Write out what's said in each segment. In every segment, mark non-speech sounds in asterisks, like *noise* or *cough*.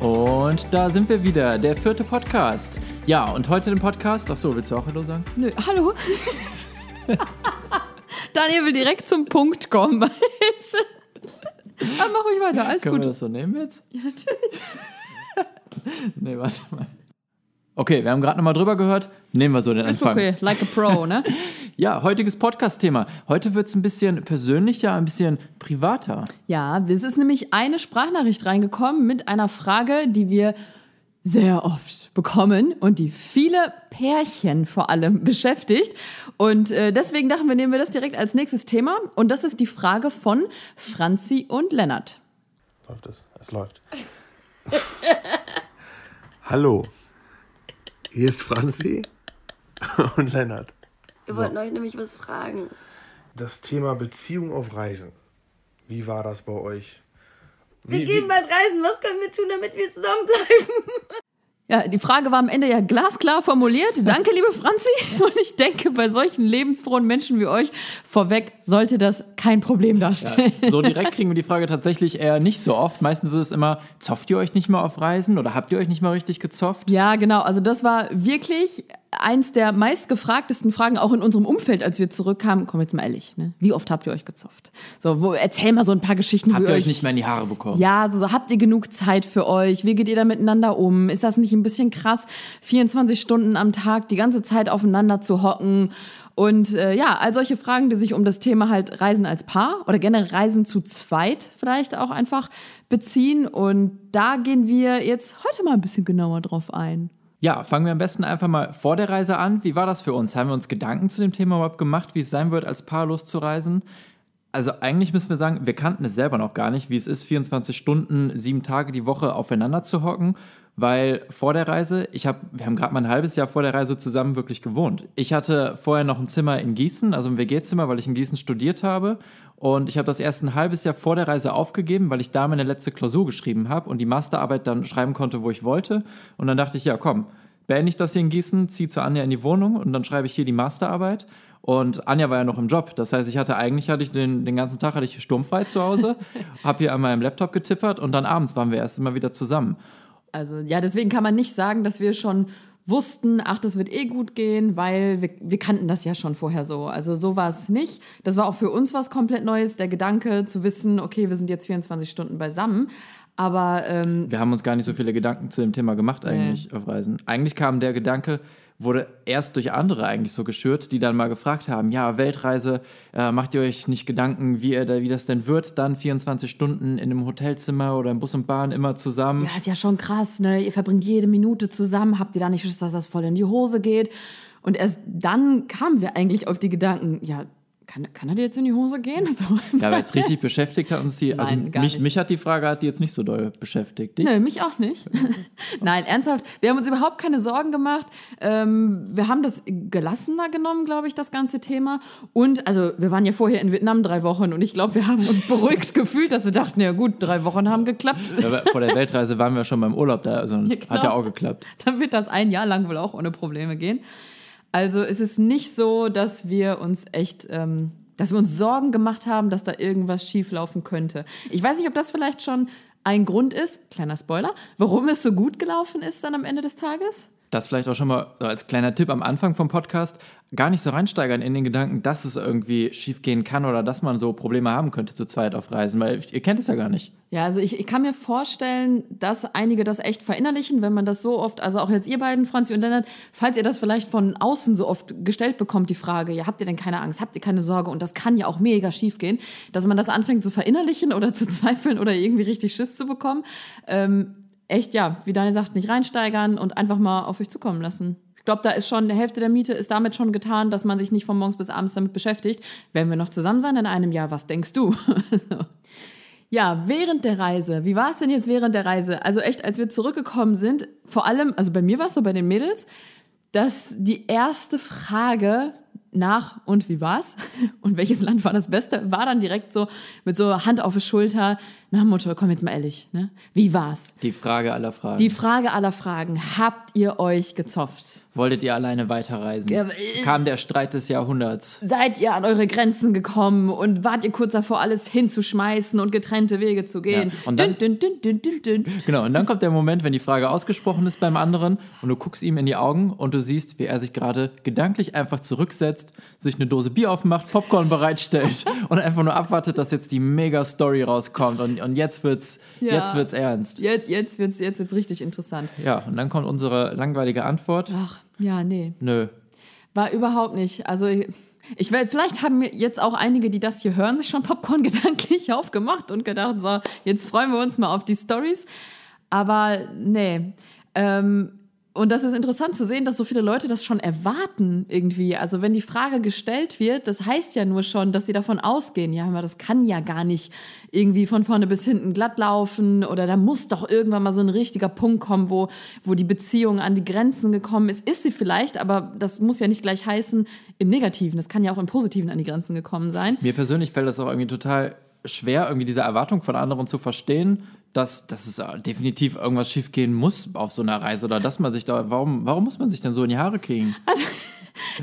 Und da sind wir wieder, der vierte Podcast. Ja, und heute den Podcast. Achso, willst du auch Hallo sagen? Nö, hallo. *laughs* Daniel will direkt zum Punkt kommen. *laughs* Aber mach ruhig weiter, alles Können gut. wir das so nehmen jetzt? Ja, natürlich. *laughs* Nee, warte mal. Okay, wir haben gerade nochmal drüber gehört. Nehmen wir so den Ist Anfang. okay, like a pro, *laughs* ne? Ja, heutiges Podcast-Thema. Heute wird es ein bisschen persönlicher, ein bisschen privater. Ja, es ist nämlich eine Sprachnachricht reingekommen mit einer Frage, die wir sehr oft bekommen und die viele Pärchen vor allem *laughs* beschäftigt. Und äh, deswegen dachten wir, nehmen wir das direkt als nächstes Thema. Und das ist die Frage von Franzi und Lennart. Läuft es? Es läuft. *laughs* Hallo. Hier ist Franzi *laughs* und Lennart. Wir wollten euch nämlich was fragen. Das Thema Beziehung auf Reisen. Wie war das bei euch? Wir Wie- gehen wie- bald reisen. Was können wir tun, damit wir zusammenbleiben? *laughs* Ja, die Frage war am Ende ja glasklar formuliert. Danke, liebe Franzi. *laughs* Und ich denke, bei solchen lebensfrohen Menschen wie euch vorweg sollte das kein Problem darstellen. So direkt kriegen wir die Frage tatsächlich eher nicht so oft. Meistens ist es immer, zofft ihr euch nicht mal auf Reisen oder habt ihr euch nicht mal richtig gezofft? Ja, genau. Also das war wirklich eins der meistgefragtesten Fragen auch in unserem Umfeld, als wir zurückkamen. Komm jetzt mal ehrlich, ne? Wie oft habt ihr euch gezofft? So, wo, erzähl mal so ein paar Geschichten, Habt ihr euch euch nicht mehr in die Haare bekommen? Ja, so, so habt ihr genug Zeit für euch? Wie geht ihr da miteinander um? Ist das nicht ein bisschen krass, 24 Stunden am Tag die ganze Zeit aufeinander zu hocken? Und äh, ja, all solche Fragen, die sich um das Thema halt Reisen als Paar oder generell Reisen zu zweit vielleicht auch einfach beziehen. Und da gehen wir jetzt heute mal ein bisschen genauer drauf ein. Ja, fangen wir am besten einfach mal vor der Reise an. Wie war das für uns? Haben wir uns Gedanken zu dem Thema überhaupt gemacht, wie es sein wird, als Paar loszureisen? Also eigentlich müssen wir sagen, wir kannten es selber noch gar nicht, wie es ist, 24 Stunden, sieben Tage die Woche aufeinander zu hocken, weil vor der Reise, ich habe, wir haben gerade mal ein halbes Jahr vor der Reise zusammen wirklich gewohnt. Ich hatte vorher noch ein Zimmer in Gießen, also ein WG-Zimmer, weil ich in Gießen studiert habe. Und ich habe das erst ein halbes Jahr vor der Reise aufgegeben, weil ich da meine letzte Klausur geschrieben habe und die Masterarbeit dann schreiben konnte, wo ich wollte. Und dann dachte ich, ja, komm, beende ich das hier in Gießen, ziehe zu Anja in die Wohnung und dann schreibe ich hier die Masterarbeit. Und Anja war ja noch im Job. Das heißt, ich hatte eigentlich hatte ich den, den ganzen Tag hatte ich sturmfrei zu Hause, *laughs* habe hier an meinem Laptop getippert und dann abends waren wir erst immer wieder zusammen. Also ja, deswegen kann man nicht sagen, dass wir schon wussten, ach, das wird eh gut gehen, weil wir, wir kannten das ja schon vorher so. Also so war es nicht. Das war auch für uns was komplett Neues, der Gedanke zu wissen, okay, wir sind jetzt 24 Stunden beisammen. Aber ähm, Wir haben uns gar nicht so viele Gedanken zu dem Thema gemacht eigentlich auf Reisen. Eigentlich kam der Gedanke, wurde erst durch andere eigentlich so geschürt, die dann mal gefragt haben, ja, Weltreise, äh, macht ihr euch nicht Gedanken, wie, ihr da, wie das denn wird, dann 24 Stunden in einem Hotelzimmer oder im Bus und Bahn immer zusammen. ja, ist ja schon krass, ne? Ihr verbringt jede Minute zusammen, habt ihr da nicht Schiss, dass das voll in die Hose geht? Und erst dann kamen wir eigentlich auf die Gedanken, ja, kann, kann er dir jetzt in die Hose gehen? *laughs* So. Ja, aber jetzt richtig beschäftigt hat uns die, also Nein, mich, nicht. mich hat die Frage hat die jetzt nicht so doll beschäftigt. Dich? Nö, mich auch nicht. *laughs* Nein, ernsthaft. Wir haben uns überhaupt keine Sorgen gemacht. Ähm, wir haben das gelassener genommen, glaube ich, das ganze Thema. Und also wir waren ja vorher in Vietnam drei Wochen und ich glaube, wir haben uns beruhigt *laughs* gefühlt, dass wir dachten, ja gut, drei Wochen haben geklappt. Aber vor der Weltreise waren wir schon beim Urlaub da, also genau. hat ja auch geklappt. Dann wird das ein Jahr lang wohl auch ohne Probleme gehen. Also es ist nicht so, dass wir uns echt, ähm, dass wir uns Sorgen gemacht haben, dass da irgendwas schief laufen könnte. Ich weiß nicht, ob das vielleicht schon ein Grund ist, kleiner Spoiler, warum es so gut gelaufen ist dann am Ende des Tages. Das vielleicht auch schon mal so als kleiner Tipp am Anfang vom Podcast, gar nicht so reinsteigern in den Gedanken, dass es irgendwie schief gehen kann oder dass man so Probleme haben könnte zu zweit auf Reisen, weil ihr kennt es ja gar nicht. Ja, also ich, ich kann mir vorstellen, dass einige das echt verinnerlichen, wenn man das so oft, also auch jetzt ihr beiden, Franzi und Lennart, falls ihr das vielleicht von außen so oft gestellt bekommt, die Frage, ja, habt ihr denn keine Angst, habt ihr keine Sorge und das kann ja auch mega schief gehen, dass man das anfängt zu verinnerlichen oder *laughs* zu zweifeln oder irgendwie richtig Schiss zu bekommen. Ähm, echt, ja, wie Daniel sagt, nicht reinsteigern und einfach mal auf euch zukommen lassen. Ich glaube, da ist schon, die Hälfte der Miete ist damit schon getan, dass man sich nicht von morgens bis abends damit beschäftigt. Wenn wir noch zusammen sein in einem Jahr, was denkst du? *laughs* Ja, während der Reise. Wie war es denn jetzt während der Reise? Also echt, als wir zurückgekommen sind, vor allem, also bei mir war es so, bei den Mädels, dass die erste Frage nach und wie war's *laughs* und welches Land war das Beste, war dann direkt so mit so Hand auf die Schulter, Na Mutter, komm jetzt mal ehrlich, ne? Wie war's? Die Frage aller Fragen. Die Frage aller Fragen. Habt ihr euch gezopft? Wolltet ihr alleine weiterreisen? Ja, äh, Kam der Streit des Jahrhunderts? Seid ihr an eure Grenzen gekommen und wart ihr kurz davor, alles hinzuschmeißen und getrennte Wege zu gehen? Ja, und dann- dün, dün, dün. Genau, und dann kommt der Moment, wenn die Frage ausgesprochen ist beim anderen und du guckst ihm in die Augen und du siehst, wie er sich gerade gedanklich einfach zurücksetzt, sich eine Dose Bier aufmacht, Popcorn bereitstellt *laughs* und einfach nur abwartet, dass jetzt die Mega-Story rauskommt und, und jetzt wird's, Ja. jetzt wird's ernst. Jetzt, jetzt wird es jetzt wird's richtig interessant. Ja, und dann kommt unsere langweilige Antwort. Ach, ja, nee. Nö. War überhaupt nicht. Also ich will, vielleicht haben jetzt auch einige, die das hier hören, sich schon Popcorn *laughs* gedanklich aufgemacht und gedacht, so, jetzt freuen wir uns mal auf die Stories. Aber nee. Ähm, und das ist interessant zu sehen, dass so viele Leute das schon erwarten irgendwie. Also wenn die Frage gestellt wird, das heißt ja nur schon, dass sie davon ausgehen, ja, aber das kann ja gar nicht irgendwie von vorne bis hinten glatt laufen oder da muss doch irgendwann mal so ein richtiger Punkt kommen, wo, wo die Beziehung an die Grenzen gekommen ist. Ist sie vielleicht, aber das muss ja nicht gleich heißen im Negativen. Das kann ja auch im Positiven an die Grenzen gekommen sein. Mir persönlich fällt das auch irgendwie total schwer, irgendwie diese Erwartung von anderen zu verstehen, dass, dass es definitiv irgendwas schiefgehen muss auf so einer Reise oder dass man sich da, warum, warum muss man sich denn so in die Haare kriegen? *laughs*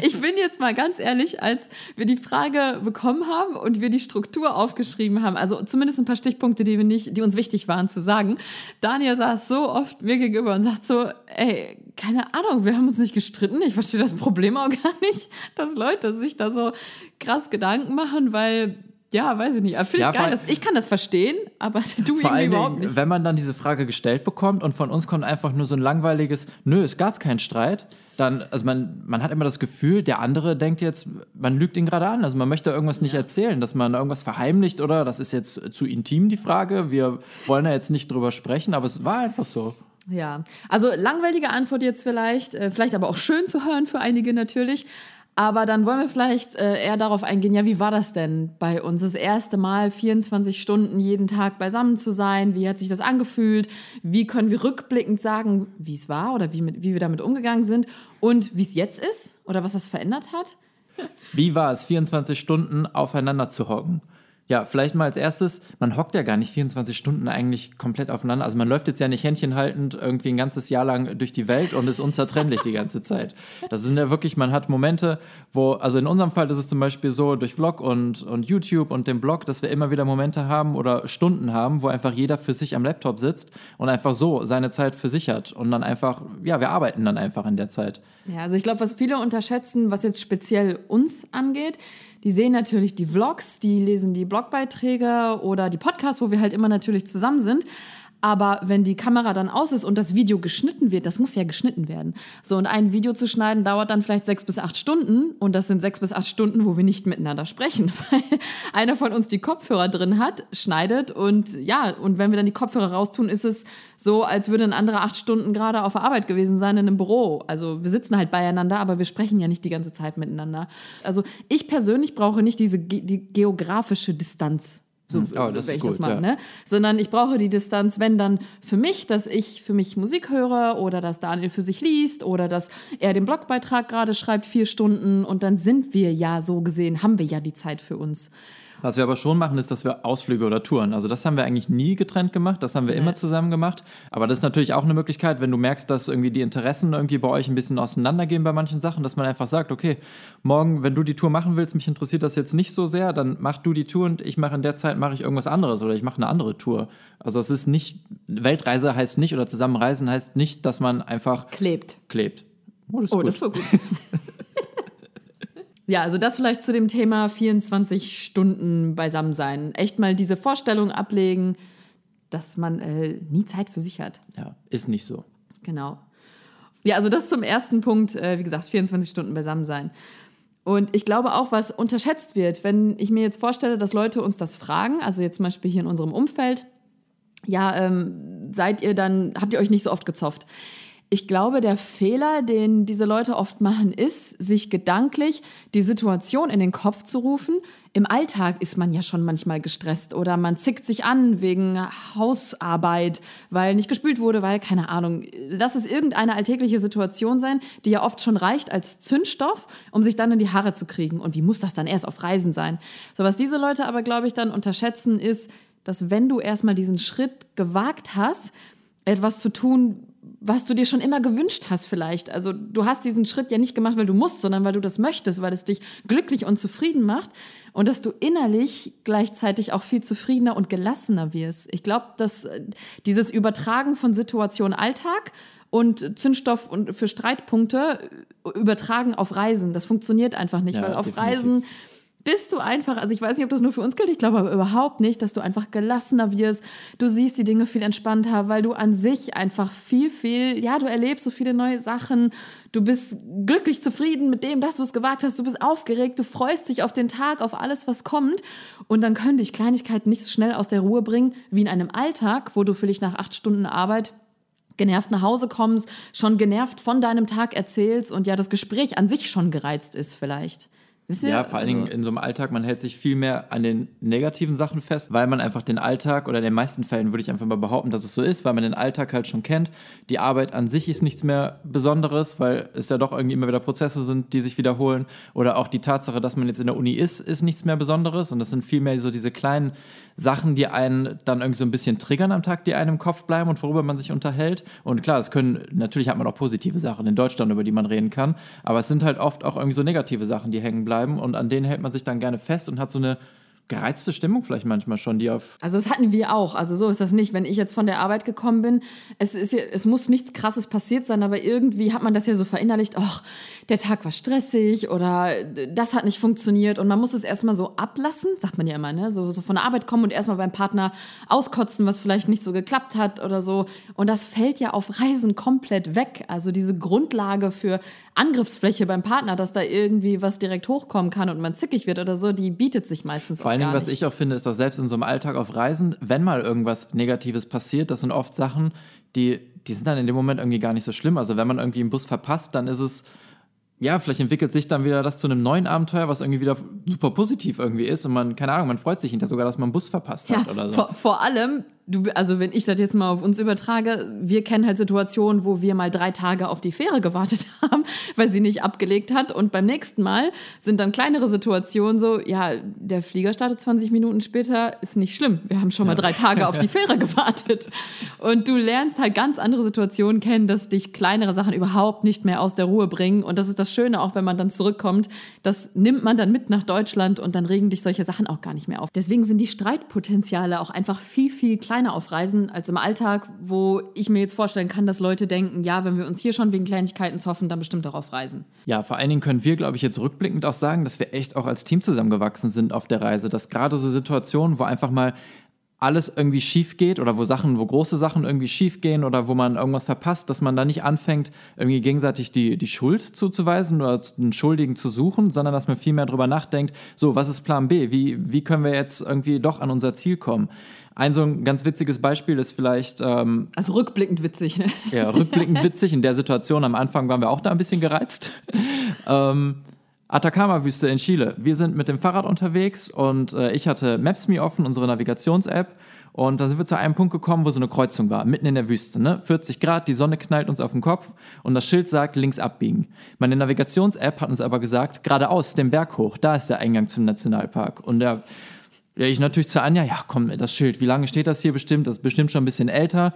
Ich bin jetzt mal ganz ehrlich, als wir die Frage bekommen haben und wir die Struktur aufgeschrieben haben, also zumindest ein paar Stichpunkte, die, wir nicht, die uns wichtig waren zu sagen. Daniel saß so oft mir gegenüber und sagt so, ey, keine Ahnung, wir haben uns nicht gestritten. Ich verstehe das Problem auch gar nicht, *laughs* dass Leute sich da so krass Gedanken machen, weil, ja, weiß ich nicht. Finde ich Ja, geil. vor- Das, ich kann das verstehen, aber *laughs* du Vor irgendwie überhaupt Dingen, nicht. wenn man dann diese Frage gestellt bekommt und von uns kommt einfach nur so ein langweiliges, nö, es gab keinen Streit, dann, also man, man hat immer das Gefühl, der andere denkt jetzt, man lügt ihn gerade an. Also man möchte irgendwas nicht erzählen, dass man irgendwas verheimlicht oder das ist jetzt zu intim die Frage. Wir wollen da jetzt nicht drüber sprechen, aber es war einfach so. Ja, also langweilige Antwort jetzt vielleicht, äh, vielleicht aber auch schön zu hören für einige natürlich. Aber dann wollen wir vielleicht äh, eher darauf eingehen, ja, wie war das denn bei uns? Das erste Mal 24 Stunden jeden Tag beisammen zu sein. Wie hat sich das angefühlt? Wie können wir rückblickend sagen, wie es war oder wie, mit, wie wir damit umgegangen sind? Und wie es jetzt ist oder was das verändert hat? Wie war es, 24 Stunden aufeinander zu hocken? Ja, vielleicht mal als erstes, man hockt ja gar nicht 24 Stunden eigentlich komplett aufeinander. Also man läuft jetzt ja nicht händchenhaltend irgendwie ein ganzes Jahr lang durch die Welt und ist unzertrennlich die ganze Zeit. Das sind ja wirklich, man hat Momente, wo, also in unserem Fall ist es zum Beispiel so durch Vlog und, und YouTube und dem Blog, dass wir immer wieder Momente haben oder Stunden haben, wo einfach jeder für sich am Laptop sitzt und einfach so seine Zeit für sich hat. Und dann einfach, ja, wir arbeiten dann einfach in der Zeit. Ja, also ich glaube, was viele unterschätzen, was jetzt speziell uns angeht, die sehen natürlich die Vlogs, die lesen die Blogbeiträge oder die Podcasts, wo wir halt immer natürlich zusammen sind. Aber wenn die Kamera dann aus ist und das Video geschnitten wird, das muss ja geschnitten werden. So, und ein Video zu schneiden dauert dann vielleicht sechs bis acht Stunden. Und das sind sechs bis acht Stunden, wo wir nicht miteinander sprechen, *laughs* weil einer von uns die Kopfhörer drin hat, schneidet. Und ja, und wenn wir dann die Kopfhörer raustun, ist es so, als würde ein anderer acht Stunden gerade auf der Arbeit gewesen sein in einem Büro. Also wir sitzen halt beieinander, aber wir sprechen ja nicht die ganze Zeit miteinander. Also ich persönlich brauche nicht diese ge die geografische Distanz. So, Oh, das ich das gut, mache, ja. ne? Sondern ich brauche die Distanz, wenn dann für mich, dass ich für mich Musik höre oder dass Daniel für sich liest oder dass er den Blogbeitrag gerade schreibt, vier Stunden und dann sind wir ja so gesehen, haben wir ja die Zeit für uns. Was wir aber schon machen, ist, dass wir Ausflüge oder Touren. Also das haben wir eigentlich nie getrennt gemacht, das haben wir immer zusammen gemacht. Aber das ist natürlich auch eine Möglichkeit, wenn du merkst, dass irgendwie die Interessen irgendwie bei euch ein bisschen auseinandergehen bei manchen Sachen, dass man einfach sagt, okay, morgen, wenn du die Tour machen willst, mich interessiert das jetzt nicht so sehr, dann mach du die Tour und ich mache in der Zeit mache ich irgendwas anderes oder ich mache eine andere Tour. Also es ist nicht, Weltreise heißt nicht oder Zusammenreisen heißt nicht, dass man einfach Klebt. klebt. Oh, das ist Oh, das war gut. *laughs* ja, also das vielleicht zu dem Thema 24 Stunden beisammen sein. Echt mal diese Vorstellung ablegen, dass man äh, nie Zeit für sich hat. ja, ist nicht so. Genau. Ja, also das zum ersten Punkt, äh, wie gesagt, 24 Stunden beisammen sein. Und ich glaube auch, was unterschätzt wird, wenn ich mir jetzt vorstelle, dass Leute uns das fragen, also jetzt zum Beispiel hier in unserem Umfeld, ja, ähm, seid ihr dann, habt ihr euch nicht so oft gezofft? Ich glaube, der Fehler, den diese Leute oft machen, ist, sich gedanklich die Situation in den Kopf zu rufen. Im Alltag ist man ja schon manchmal gestresst oder man zickt sich an wegen Hausarbeit, weil nicht gespült wurde, weil keine Ahnung. Lass es irgendeine alltägliche Situation sein, die ja oft schon reicht als Zündstoff, um sich dann in die Haare zu kriegen. Und wie muss das dann erst auf Reisen sein? So, was diese Leute aber, glaube ich, dann unterschätzen, ist, dass wenn du erstmal diesen Schritt gewagt hast, etwas zu tun, was du dir schon immer gewünscht hast vielleicht. Also du hast diesen Schritt ja nicht gemacht, weil du musst, sondern weil du das möchtest, weil es dich glücklich und zufrieden macht und dass du innerlich gleichzeitig auch viel zufriedener und gelassener wirst. Ich glaube, dass äh, dieses Übertragen von Situation Alltag und Zündstoff und für Streitpunkte äh, übertragen auf Reisen, das funktioniert einfach nicht, Ja, weil auf definitiv. Reisen bist du einfach, also ich weiß nicht, ob das nur für uns gilt, ich glaube aber überhaupt nicht, dass du einfach gelassener wirst. Du siehst die Dinge viel entspannter, weil du an sich einfach viel, viel, ja, du erlebst so viele neue Sachen. Du bist glücklich zufrieden mit dem, dass du es gewagt hast. Du bist aufgeregt, du freust dich auf den Tag, auf alles, was kommt. Und dann können dich Kleinigkeiten nicht so schnell aus der Ruhe bringen wie in einem Alltag, wo du vielleicht nach acht Stunden Arbeit genervt nach Hause kommst, schon genervt von deinem Tag erzählst und ja, das Gespräch an sich schon gereizt ist vielleicht. Wisst ihr? Ja, vor allen Also- Dingen in so einem Alltag, man hält sich viel mehr an den negativen Sachen fest, weil man einfach den Alltag oder in den meisten Fällen würde ich einfach mal behaupten, dass es so ist, weil man den Alltag halt schon kennt. Die Arbeit an sich ist nichts mehr Besonderes, weil es ja doch irgendwie immer wieder Prozesse sind, die sich wiederholen. Oder auch die Tatsache, dass man jetzt in der Uni ist, ist nichts mehr Besonderes. Und das sind vielmehr so diese kleinen Sachen, die einen dann irgendwie so ein bisschen triggern am Tag, die einem im Kopf bleiben und worüber man sich unterhält. Und klar, es können, natürlich hat man auch positive Sachen in Deutschland, über die man reden kann, aber es sind halt oft auch irgendwie so negative Sachen, die hängen bleiben und an denen hält man sich dann gerne fest und hat so eine gereizte Stimmung vielleicht manchmal schon, die auf Also das hatten wir auch. Also so ist das nicht. Wenn ich jetzt von der Arbeit gekommen bin, es, ist, es muss nichts Krasses passiert sein, aber irgendwie hat man das ja so verinnerlicht, ach, der Tag war stressig oder das hat nicht funktioniert und man muss es erstmal so ablassen, sagt man ja immer, ne? so, so von der Arbeit kommen und erstmal beim Partner auskotzen, was vielleicht nicht so geklappt hat oder so. Und das fällt ja auf Reisen komplett weg. Also diese Grundlage für Angriffsfläche beim Partner, dass da irgendwie was direkt hochkommen kann und man zickig wird oder so, die bietet sich meistens Vor allen Dingen, was ich auch finde, ist, dass selbst in so einem Alltag auf Reisen, wenn mal irgendwas Negatives passiert, das sind oft Sachen, die, die sind dann in dem Moment irgendwie gar nicht so schlimm. Also wenn man irgendwie einen Bus verpasst, dann ist es, ja, vielleicht entwickelt sich dann wieder das zu einem neuen Abenteuer, was irgendwie wieder super positiv irgendwie ist und man, keine Ahnung, man freut sich hinterher sogar, dass man einen Bus verpasst hat Ja, oder so. vor, vor allem, du, also wenn ich das jetzt mal auf uns übertrage, wir kennen halt Situationen, wo wir mal drei Tage auf die Fähre gewartet *laughs* haben, weil sie nicht abgelegt hat. Und beim nächsten Mal sind dann kleinere Situationen so, ja, der Flieger startet 20 Minuten später, ist nicht schlimm. Wir haben schon mal drei Tage auf die *laughs* Fähre gewartet. Und du lernst halt ganz andere Situationen kennen, dass dich kleinere Sachen überhaupt nicht mehr aus der Ruhe bringen. Und das ist das Schöne, auch wenn man dann zurückkommt, das nimmt man dann mit nach Deutschland und dann regen dich solche Sachen auch gar nicht mehr auf. Deswegen sind die Streitpotenziale auch einfach viel, viel kleiner auf Reisen als im Alltag, wo ich mir jetzt vorstellen kann, dass Leute denken, ja, wenn wir uns hier schon wegen Kleinigkeiten zoffen, dann bestimmt auch auf Reisen. Ja, vor allen Dingen können wir, glaube ich, jetzt rückblickend auch sagen, dass wir echt auch als Team zusammengewachsen sind auf der Reise. Dass gerade so Situationen, wo einfach mal alles irgendwie schief geht oder wo Sachen, wo große Sachen irgendwie schief gehen oder wo man irgendwas verpasst, dass man da nicht anfängt, irgendwie gegenseitig die, die Schuld zuzuweisen oder einen Schuldigen zu suchen, sondern dass man viel mehr drüber nachdenkt, so, was ist Plan B? Wie, wie können wir jetzt irgendwie doch an unser Ziel kommen? Ein so ein ganz witziges Beispiel ist vielleicht, ähm, Also rückblickend witzig, ne? ja, rückblickend witzig. In der Situation am Anfang waren wir auch da ein bisschen gereizt. *laughs* ähm, Atacama-Wüste in Chile. Wir sind mit dem Fahrrad unterwegs und äh, ich hatte Maps.me offen, unsere Navigations-App. Und da sind wir zu einem Punkt gekommen, wo so eine Kreuzung war, mitten in der Wüste. Ne? 40 Grad, die Sonne knallt uns auf den Kopf und das Schild sagt links abbiegen. Meine Navigations-App hat uns aber gesagt, geradeaus, den Berg hoch, da ist der Eingang zum Nationalpark. Und der ja, ich natürlich zu Anja, ja, komm, das Schild, wie lange steht das hier bestimmt? Das ist bestimmt schon ein bisschen älter.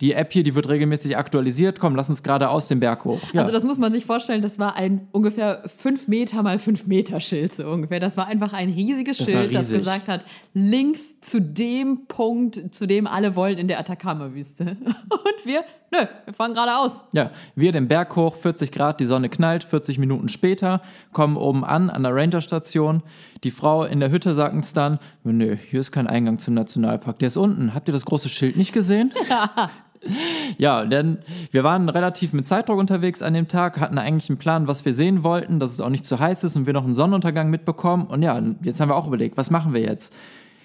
Die App hier, die wird regelmäßig aktualisiert. Komm, lass uns geradeaus den Berg hoch. Ja. Also das muss man sich vorstellen, das war ein ungefähr 5 Meter mal 5 Meter Schild so ungefähr. Das war einfach ein riesiges Das Schild, das riesig. gesagt hat, links zu dem Punkt, zu dem alle wollen in der Atacama-Wüste. *laughs* Und wir, nö, wir fahren geradeaus. ja, wir den Berg hoch, 40 Grad, die Sonne knallt, 40 Minuten später, kommen oben an, an der Ranger-Station. Die Frau in der Hütte sagt uns dann, nö, hier ist kein Eingang zum Nationalpark, der ist unten. Habt ihr das große Schild nicht gesehen? Ja, *laughs* *laughs* denn wir waren relativ mit Zeitdruck unterwegs an dem Tag, hatten eigentlich einen Plan, was wir sehen wollten, dass es auch nicht zu heiß ist und wir noch einen Sonnenuntergang mitbekommen. Und ja, jetzt haben wir auch überlegt, was machen wir jetzt?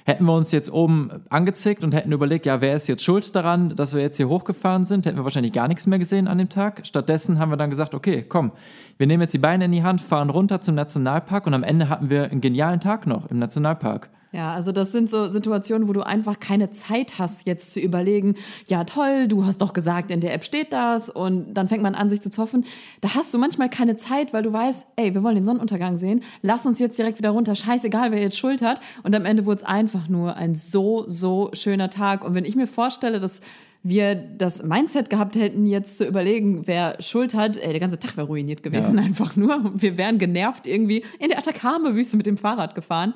Hätten wir uns jetzt oben angezickt und hätten überlegt, ja, wer ist jetzt schuld daran, dass wir jetzt hier hochgefahren sind, hätten wir wahrscheinlich gar nichts mehr gesehen an dem Tag. Stattdessen haben wir dann gesagt, okay, komm, wir nehmen jetzt die Beine in die Hand, fahren runter zum Nationalpark und am Ende hatten wir einen genialen Tag noch im Nationalpark. Ja, also das sind so Situationen, wo du einfach keine Zeit hast, jetzt zu überlegen, ja toll, du hast doch gesagt, in der App steht das und dann fängt man an, sich zu zoffen. Da hast du manchmal keine Zeit, weil du weißt, ey, wir wollen den Sonnenuntergang sehen, lass uns jetzt direkt wieder runter, scheißegal, wer jetzt Schuld hat. Und am Ende wurde es einfach nur ein so, so schöner Tag. Und wenn ich mir vorstelle, dass wir das Mindset gehabt hätten, jetzt zu überlegen, wer Schuld hat, ey, der ganze Tag wäre ruiniert gewesen, Ja. *laughs* einfach nur. Wir wären genervt irgendwie in der Atacama-Wüste mit dem Fahrrad gefahren.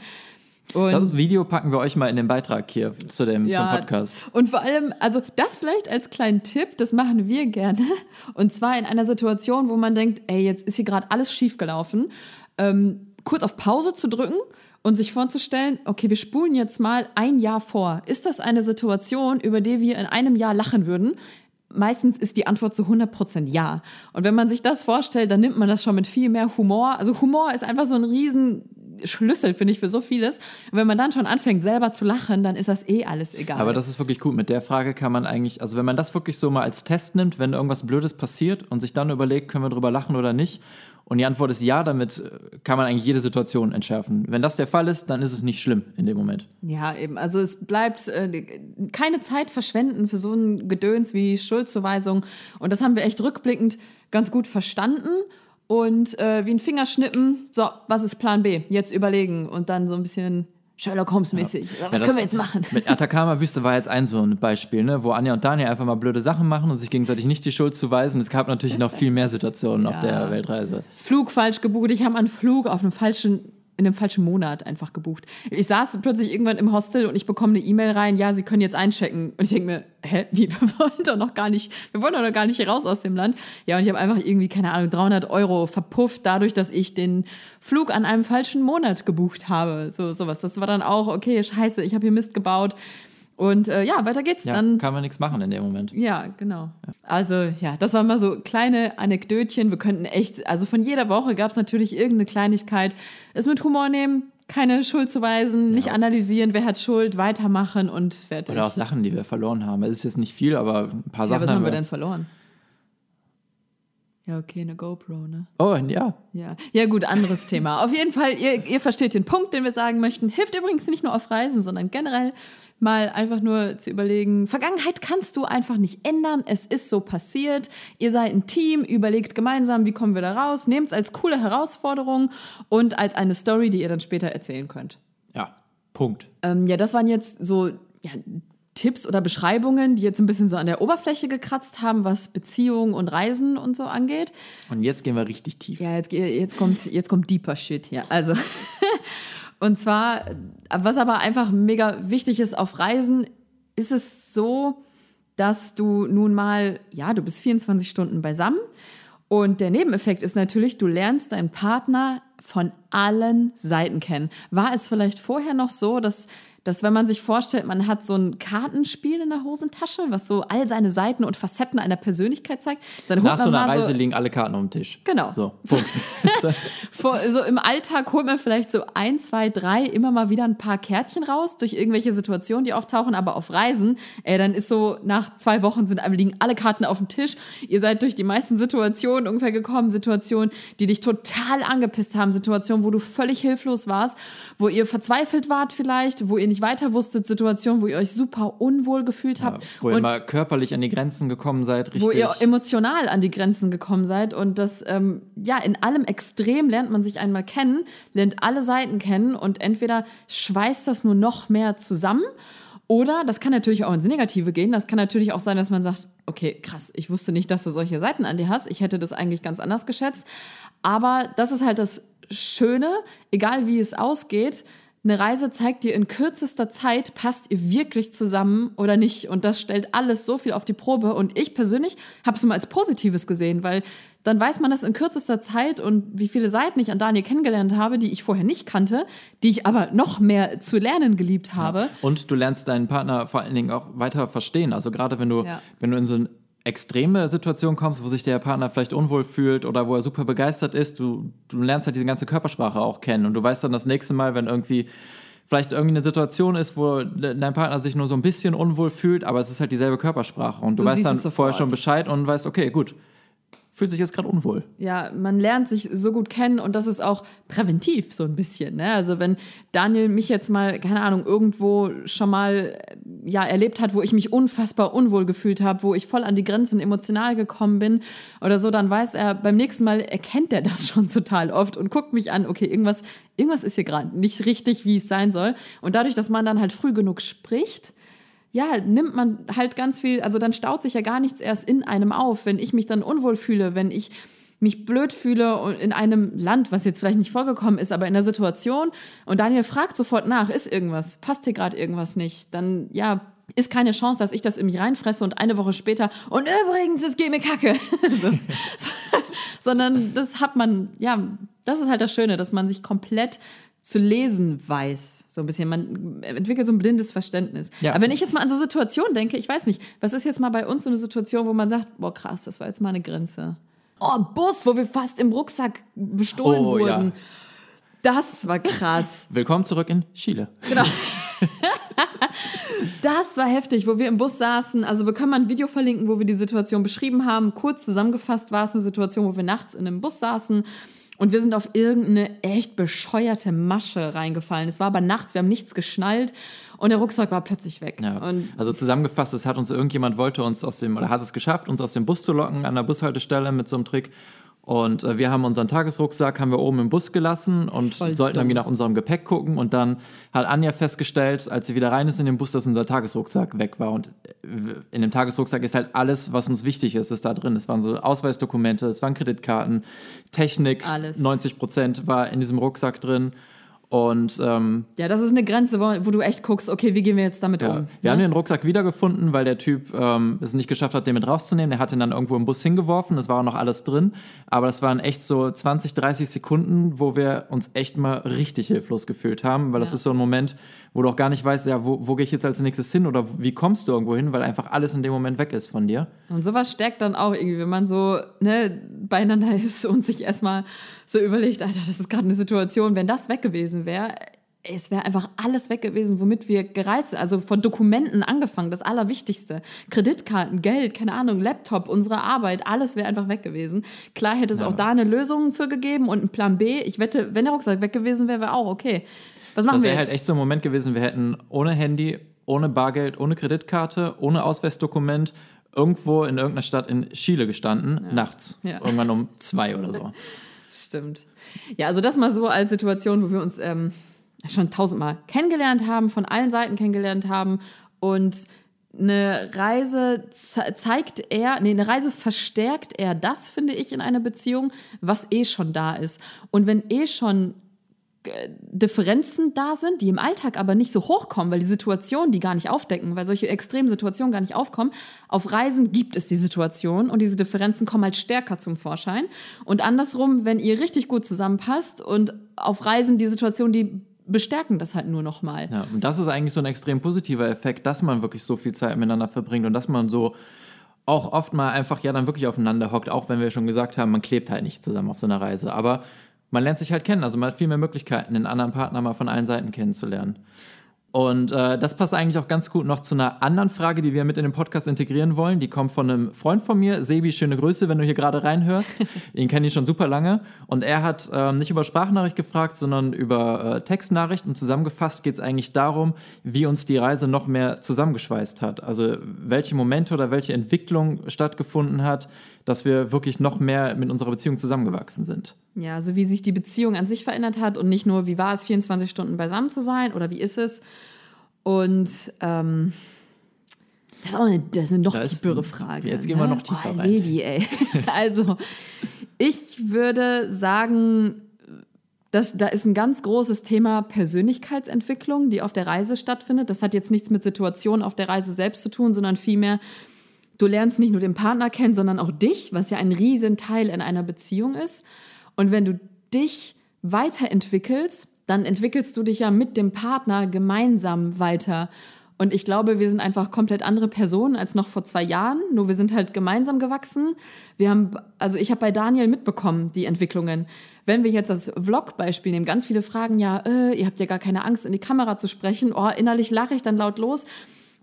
Und Das Video packen wir euch mal in den Beitrag hier zu dem zum Podcast. Und vor allem, also das vielleicht als kleinen Tipp, das machen wir gerne. *laughs* Und zwar in einer Situation, wo man denkt, ey, jetzt ist hier gerade alles schief gelaufen, ähm, kurz auf Pause zu drücken und sich vorzustellen, okay, wir spulen jetzt mal ein Jahr vor. Ist das eine Situation, über die wir in einem Jahr lachen würden? Meistens ist die Antwort zu 100% ja. Und wenn man sich das vorstellt, dann nimmt man das schon mit viel mehr Humor. Also Humor ist einfach so ein riesen Schlüssel, finde ich, für so vieles. Und wenn man dann schon anfängt, selber zu lachen, dann ist das eh alles egal. Aber das ist wirklich gut. Mit der Frage kann man eigentlich, also wenn man das wirklich so mal als Test nimmt, wenn irgendwas Blödes passiert und sich dann überlegt, können wir drüber lachen oder nicht, und die Antwort ist ja, damit äh, kann man eigentlich jede Situation entschärfen. Wenn das der Fall ist, dann ist es nicht schlimm in dem Moment. Ja, eben. Also es bleibt äh, keine Zeit verschwenden für so ein Gedöns wie Schuldzuweisung. Und das haben wir echt rückblickend ganz gut verstanden. Und äh, wie ein Fingerschnippen, so, was ist Plan B? Jetzt überlegen und dann so ein bisschen Sherlock Holmes-mäßig. Was Ja, können wir jetzt machen? Mit Atacama-Wüste war jetzt ein so ein Beispiel, ne, wo Anja und Daniel einfach mal blöde Sachen machen und sich gegenseitig nicht die Schuld zuweisen. Es gab natürlich noch viel mehr Situationen auf der Weltreise. Flug falsch gebucht. Ich habe einen Flug auf einem falschen, in einem falschen Monat einfach gebucht. Ich saß plötzlich irgendwann im Hostel und ich bekomme eine E-Mail rein, ja, Sie können jetzt einchecken. Und ich denke mir, hä, wie, *laughs* wir wollen doch noch gar nicht, wir wollen doch noch gar nicht hier raus aus dem Land. Ja, und ich habe einfach irgendwie, keine Ahnung, 300 Euro verpufft dadurch, dass ich den Flug an einem falschen Monat gebucht habe. So, sowas. Das war dann auch, okay, scheiße, ich habe hier Mist gebaut. Und äh, ja, weiter geht's Ja, dann. kann man nichts machen in dem Moment. Ja, genau. Also ja, das waren mal so kleine Anekdötchen. Wir könnten echt, also von jeder Woche gab es natürlich irgendeine Kleinigkeit. Es mit Humor nehmen, keine Schuld zuweisen, nicht analysieren, wer hat Schuld, weitermachen und fertig. Oder auch Sachen, die wir verloren haben. Es ist jetzt nicht viel, aber ein paar ja, Sachen was haben wir denn verloren? Ja, okay, eine GoPro, ne? Oh, ja. Ja, ja gut, anderes Thema. Auf jeden Fall, ihr, ihr versteht den Punkt, den wir sagen möchten. Hilft übrigens nicht nur auf Reisen, sondern generell mal einfach nur zu überlegen, Vergangenheit kannst du einfach nicht ändern. Es ist so passiert. Ihr seid ein Team, überlegt gemeinsam, wie kommen wir da raus. Nehmt es als coole Herausforderung und als eine Story, die ihr dann später erzählen könnt. Ja, Punkt. Ähm, ja, das waren jetzt so ja, Tipps oder Beschreibungen, die jetzt ein bisschen so an der Oberfläche gekratzt haben, was Beziehungen und Reisen und so angeht. Und jetzt gehen wir richtig tief. Ja, jetzt, jetzt, kommt, jetzt kommt deeper Shit hier. Also, *laughs* und zwar, was aber einfach mega wichtig ist auf Reisen, ist es so, dass du nun mal, ja, du bist 24 Stunden beisammen. Und der Nebeneffekt ist natürlich, du lernst deinen Partner von allen Seiten kennen. War es vielleicht vorher noch so, dass, dass wenn man sich vorstellt, man hat so ein Kartenspiel in der Hosentasche, was so all seine Seiten und Facetten einer Persönlichkeit zeigt, dann holt Nach so man einer mal Reise so, liegen alle Karten auf dem Tisch. Genau. So, *laughs* so im Alltag holt man vielleicht so ein, zwei, drei immer mal wieder ein paar Kärtchen raus durch irgendwelche Situationen, die auftauchen, aber auf Reisen, ey, dann ist so nach zwei Wochen sind liegen alle Karten auf dem Tisch. Ihr seid durch die meisten Situationen ungefähr gekommen, Situationen, die dich total angepisst haben, Situationen, wo du völlig hilflos warst, wo ihr verzweifelt wart vielleicht, wo ihr nicht weiter wusstet, Situationen, wo ihr euch super unwohl gefühlt habt. Wo ihr mal körperlich an die Grenzen gekommen seid, richtig. wo ihr emotional an die Grenzen gekommen seid und das ähm, ja in allem Extrem lernt man sich einmal kennen, lernt alle Seiten kennen und entweder schweißt das nur noch mehr zusammen oder das kann natürlich auch ins Negative gehen. Das kann natürlich auch sein, dass man sagt, okay, krass, ich wusste nicht, dass du solche Seiten an dir hast. Ich hätte das eigentlich ganz anders geschätzt. Aber das ist halt das Schöne, egal wie es ausgeht. Eine Reise zeigt dir in kürzester Zeit, passt ihr wirklich zusammen oder nicht. Und das stellt alles so viel auf die Probe. Und ich persönlich habe es immer als Positives gesehen, weil dann weiß man das in kürzester Zeit und wie viele Seiten ich an Daniel kennengelernt habe, die ich vorher nicht kannte, die ich aber noch mehr zu lernen geliebt habe. Und du lernst deinen Partner vor allen Dingen auch weiter verstehen. Also gerade wenn du, Ja. wenn du in so eine extreme Situation kommst, wo sich der Partner vielleicht unwohl fühlt oder wo er super begeistert ist, du, du lernst halt diese ganze Körpersprache auch kennen. Und du weißt dann das nächste Mal, wenn irgendwie vielleicht irgendwie eine Situation ist, wo de- dein Partner sich nur so ein bisschen unwohl fühlt, aber es ist halt dieselbe Körpersprache. Und du, Du weißt dann vorher schon Bescheid und weißt, okay, gut. Fühlt sich jetzt gerade unwohl. Ja, man lernt sich so gut kennen und das ist auch präventiv so ein bisschen. Ne? Also wenn Daniel mich jetzt mal, keine Ahnung, irgendwo schon mal ja, erlebt hat, wo ich mich unfassbar unwohl gefühlt habe, wo ich voll an die Grenzen emotional gekommen bin oder so, dann weiß er, beim nächsten Mal erkennt er das *laughs* schon total oft und guckt mich an, okay, irgendwas, irgendwas ist hier gerade nicht richtig, wie es sein soll. Und dadurch, dass man dann halt früh genug spricht, ja, nimmt man halt ganz viel, also dann staut sich ja gar nichts erst in einem auf. Wenn ich mich dann unwohl fühle, wenn ich mich blöd fühle in einem Land, was jetzt vielleicht nicht vorgekommen ist, aber in der Situation und Daniel fragt sofort nach, ist irgendwas, passt hier gerade irgendwas nicht, dann ja, ist keine Chance, dass ich das in mich reinfresse und eine Woche später und übrigens, es geht mir kacke. *laughs* so. *laughs* Sondern das hat man, ja, das ist halt das Schöne, dass man sich komplett zu lesen weiß. So ein bisschen. Man entwickelt so ein blindes Verständnis. Ja. Aber wenn ich jetzt mal an so Situationen denke, ich weiß nicht, was ist jetzt mal bei uns so eine Situation, wo man sagt, boah, krass, das war jetzt mal eine Grenze. Oh, Bus, wo wir fast im Rucksack bestohlen Oh, ja. wurden. Das war krass. *laughs* Willkommen zurück in Chile. Genau. *laughs* Das war heftig, wo wir im Bus saßen. Also wir können mal ein Video verlinken, wo wir die Situation beschrieben haben. Kurz zusammengefasst war es eine Situation, wo wir nachts in einem Bus saßen und wir sind auf irgendeine echt bescheuerte Masche reingefallen. Es war aber nachts, wir haben nichts geschnallt und der Rucksack war plötzlich weg. Ja. Also zusammengefasst, es hat uns irgendjemand wollte uns aus dem oder hat es geschafft, uns aus dem Bus zu locken an der Bushaltestelle mit so einem Trick. Und äh, wir haben unseren Tagesrucksack haben wir oben im Bus gelassen und Voll sollten dumm. irgendwie nach unserem Gepäck gucken. Und dann hat Anja festgestellt, als sie wieder rein ist in den Bus, dass unser Tagesrucksack weg war. Und äh, in dem Tagesrucksack ist halt alles, was uns wichtig ist, ist da drin. Es waren so Ausweisdokumente, es waren Kreditkarten, Technik, Alles. 90 Prozent war in diesem Rucksack drin. Und ähm, ja, das ist eine Grenze, wo, wo du echt guckst, okay, wie gehen wir jetzt damit ja. um? Wir ne? haben den Rucksack wiedergefunden, weil der Typ ähm, es nicht geschafft hat, den mit rauszunehmen. Der hat ihn dann irgendwo im Bus hingeworfen. Es war auch noch alles drin. Aber das waren echt so 20, 30 Sekunden, wo wir uns echt mal richtig hilflos gefühlt haben. Weil das Ja. ist so ein Moment, wo du auch gar nicht weißt, ja, wo, wo gehe ich jetzt als nächstes hin oder wie kommst du irgendwo hin, weil einfach alles in dem Moment weg ist von dir. Und sowas stärkt dann auch irgendwie, wenn man so ne, beieinander ist und sich erstmal so überlegt, Alter, das ist gerade eine Situation, wenn das weg gewesen wäre, es wäre einfach alles weg gewesen, womit wir gereist sind. Also von Dokumenten angefangen, das Allerwichtigste. Kreditkarten, Geld, keine Ahnung, Laptop, unsere Arbeit, alles wäre einfach weg gewesen. Klar hätte es Ja. auch da eine Lösung für gegeben und einen Plan B. Ich wette, wenn der Rucksack weg gewesen wäre, wäre auch okay. Was machen Das wir wäre jetzt? halt echt so ein Moment gewesen, wir hätten ohne Handy, ohne Bargeld, ohne Kreditkarte, ohne Ausweisdokument irgendwo in irgendeiner Stadt in Chile gestanden, nachts. Ja. Irgendwann um zwei oder so. *laughs* Stimmt. Ja, also das mal so als Situation, wo wir uns ähm, schon tausendmal kennengelernt haben, von allen Seiten kennengelernt haben und eine Reise ze zeigt er, nee, eine Reise verstärkt er das, finde ich, in einer Beziehung, was eh schon da ist. Und wenn eh schon Differenzen da sind, die im Alltag aber nicht so hochkommen, weil die Situationen die gar nicht aufdecken, weil solche extremen Situationen gar nicht aufkommen. Auf Reisen gibt es die Situation und diese Differenzen kommen halt stärker zum Vorschein. Und andersrum, wenn ihr richtig gut zusammenpasst und auf Reisen die Situation, die bestärken das halt nur noch mal. Ja, und das ist eigentlich so ein extrem positiver Effekt, dass man wirklich so viel Zeit miteinander verbringt und dass man so auch oft mal einfach ja dann wirklich aufeinander hockt, auch wenn wir schon gesagt haben, man klebt halt nicht zusammen auf so einer Reise. Aber man lernt sich halt kennen, also man hat viel mehr Möglichkeiten, den anderen Partner mal von allen Seiten kennenzulernen. Und äh, das passt eigentlich auch ganz gut noch zu einer anderen Frage, die wir mit in den Podcast integrieren wollen. Die kommt von einem Freund von mir, Sebi, schöne Grüße, wenn du hier gerade reinhörst. *laughs* Den kenne ich schon super lange. Und er hat ähm, nicht über Sprachnachricht gefragt, sondern über äh, Textnachricht. Und zusammengefasst geht es eigentlich darum, wie uns die Reise noch mehr zusammengeschweißt hat. Also welche Momente oder welche Entwicklung stattgefunden hat, dass wir wirklich noch mehr mit unserer Beziehung zusammengewachsen sind. Ja, also wie sich die Beziehung an sich verändert hat und nicht nur, wie war es, 24 Stunden beisammen zu sein oder wie ist es. Und ähm, das ist auch eine, das ist eine noch Da ist- tiefere Frage. jetzt gehen wir noch tiefer oh, rein. Sebi, ey. *laughs* Also, ich würde sagen, das, da ist ein ganz großes Thema Persönlichkeitsentwicklung, die auf der Reise stattfindet. Das hat jetzt nichts mit Situationen auf der Reise selbst zu tun, sondern vielmehr, du lernst nicht nur den Partner kennen, sondern auch dich, was ja ein Riesenteil in einer Beziehung ist. Und wenn du dich weiterentwickelst, dann entwickelst du dich ja mit dem Partner gemeinsam weiter. Und ich glaube, wir sind einfach komplett andere Personen als noch vor zwei Jahren. Nur wir sind halt gemeinsam gewachsen. Wir haben, also ich habe bei Daniel mitbekommen, die Entwicklungen. Wenn wir jetzt das Vlog-Beispiel nehmen, ganz viele fragen ja, äh, ihr habt ja gar keine Angst, in die Kamera zu sprechen. Oh, innerlich lache ich dann laut los.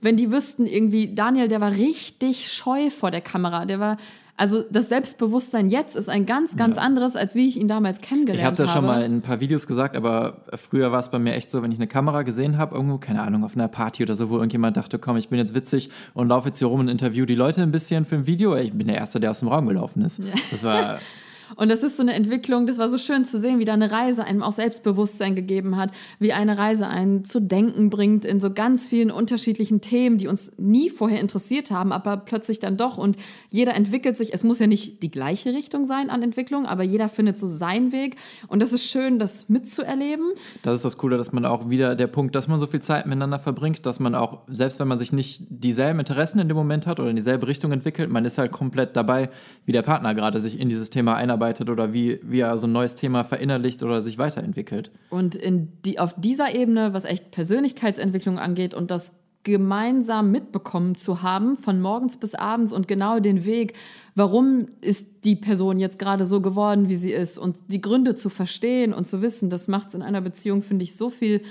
Wenn die wüssten irgendwie, Daniel, der war richtig scheu vor der Kamera. Der war Also das Selbstbewusstsein jetzt ist ein ganz, ganz Ja. anderes, als wie ich ihn damals kennengelernt Ich habe habe. es ja schon mal in ein paar Videos gesagt, aber früher war es bei mir echt so, wenn ich eine Kamera gesehen habe, irgendwo, keine Ahnung, auf einer Party oder so, wo irgendjemand dachte, komm, ich bin jetzt witzig und laufe jetzt hier rum und interview die Leute ein bisschen für ein Video. Ich bin der Erste, der aus dem Raum gelaufen ist. Das war, *laughs* Und das ist so eine Entwicklung, das war so schön zu sehen, wie da eine Reise einem auch Selbstbewusstsein gegeben hat, wie eine Reise einen zu denken bringt in so ganz vielen unterschiedlichen Themen, die uns nie vorher interessiert haben, aber plötzlich dann doch. Und jeder entwickelt sich, es muss ja nicht die gleiche Richtung sein an Entwicklung, aber jeder findet so seinen Weg. Und das ist schön, das mitzuerleben. das ist das Coole, dass man auch wieder der Punkt, dass man so viel Zeit miteinander verbringt, dass man auch, selbst wenn man sich nicht dieselben Interessen in dem Moment hat oder in dieselbe Richtung entwickelt, man ist halt komplett dabei, wie der Partner gerade sich in dieses Thema einarbeitet oder wie, wie er so ein neues Thema verinnerlicht oder sich weiterentwickelt. Und in die, auf dieser Ebene, was echt Persönlichkeitsentwicklung angeht und das gemeinsam mitbekommen zu haben, von morgens bis abends und genau den Weg, warum ist die Person jetzt gerade so geworden, wie sie ist und die Gründe zu verstehen und zu wissen, das macht es in einer Beziehung, finde ich, so viel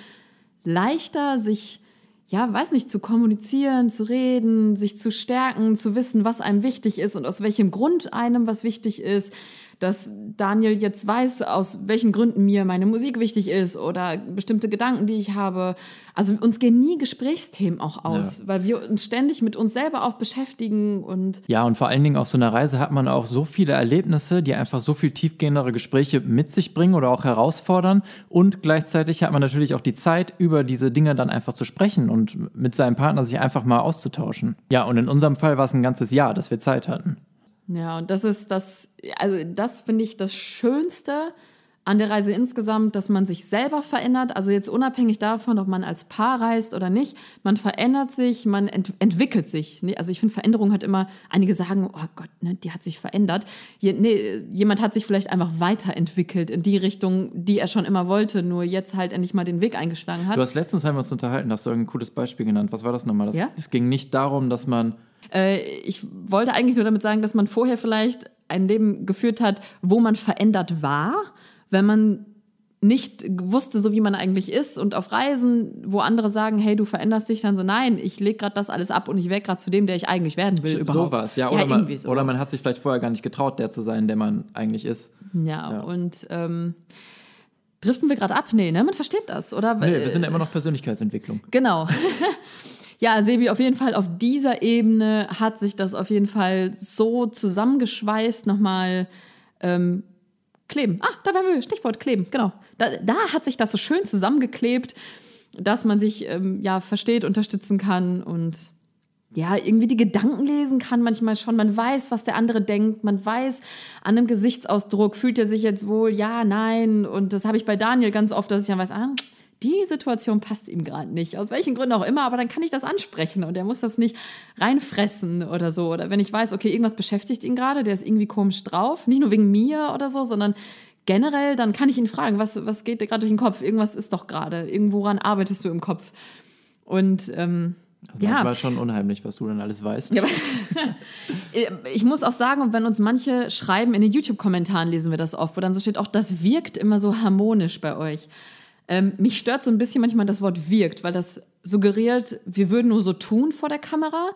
leichter, sich, ja, weiß nicht, zu kommunizieren, zu reden, sich zu stärken, zu wissen, was einem wichtig ist und aus welchem Grund einem was wichtig ist dass Daniel jetzt weiß, aus welchen Gründen mir meine Musik wichtig ist oder bestimmte Gedanken, die ich habe. Also uns gehen nie Gesprächsthemen auch aus, Ja. weil wir uns ständig mit uns selber auch beschäftigen und Ja, und vor allen Dingen auf so einer Reise hat man auch so viele Erlebnisse, die einfach so viel tiefgehendere Gespräche mit sich bringen oder auch herausfordern. Und gleichzeitig hat man natürlich auch die Zeit, über diese Dinge dann einfach zu sprechen und mit seinem Partner sich einfach mal auszutauschen. Ja, und in unserem Fall war es ein ganzes Jahr, dass wir Zeit hatten. Ja, und das ist das, also das finde ich das Schönste an der Reise insgesamt, dass man sich selber verändert. Also jetzt unabhängig davon, ob man als Paar reist oder nicht, man verändert sich, man ent entwickelt sich. Also ich finde, Veränderung hat immer, einige sagen, oh Gott, ne, die hat sich verändert. Je, nee, jemand hat sich vielleicht einfach weiterentwickelt in die Richtung, die er schon immer wollte, nur jetzt halt endlich mal den Weg eingeschlagen hat. Du hast letztens haben wir uns unterhalten, hast du irgendein cooles Beispiel genannt. Was war das nochmal? Das, Ja? Es ging nicht darum, dass man Äh, ich wollte eigentlich nur damit sagen, dass man vorher vielleicht ein Leben geführt hat, wo man verändert war, wenn man nicht wusste, so wie man eigentlich ist und auf Reisen, wo andere sagen, hey, du veränderst dich, dann so, nein, ich lege gerade das alles ab und ich werde gerade zu dem, der ich eigentlich werden will. überhaupt. sowas, ja, oder, man, irgendwie so. oder man hat sich vielleicht vorher gar nicht getraut, der zu sein, der man eigentlich ist. ja, Ja. und ähm, driften wir gerade ab? Nee, ne? Man versteht das, oder? Nee, wir sind ja immer noch Persönlichkeitsentwicklung. Genau. *laughs* ja, Sebi, auf jeden Fall auf dieser Ebene hat sich das auf jeden Fall so zusammengeschweißt, nochmal ähm, kleben. Ah, da wären wir, Stichwort kleben, genau. Da, da hat sich das so schön zusammengeklebt, dass man sich ähm, ja versteht, unterstützen kann und ja, irgendwie die Gedanken lesen kann manchmal schon. Man weiß, was der andere denkt. Man weiß an einem Gesichtsausdruck, fühlt er sich jetzt wohl, ja, nein. Und das habe ich bei Daniel ganz oft, dass ich dann weiß, ah, die Situation passt ihm gerade nicht. Aus welchen Gründen auch immer, aber dann kann ich das ansprechen und er muss das nicht reinfressen oder so. Oder wenn ich weiß, okay, irgendwas beschäftigt ihn gerade, der ist irgendwie komisch drauf, nicht nur wegen mir oder so, sondern generell, dann kann ich ihn fragen, was, was geht dir gerade durch den Kopf? Irgendwas ist doch gerade, irgendworan arbeitest du im Kopf? Und ähm, Also ja, manchmal schon unheimlich, was du dann alles weißt. ja, *laughs* ich muss auch sagen, wenn uns manche schreiben, in den YouTube-Kommentaren lesen wir das oft, wo dann so steht, auch das wirkt immer so harmonisch bei euch. Ähm, mich stört so ein bisschen manchmal das Wort wirkt, weil das suggeriert, wir würden nur so tun vor der Kamera.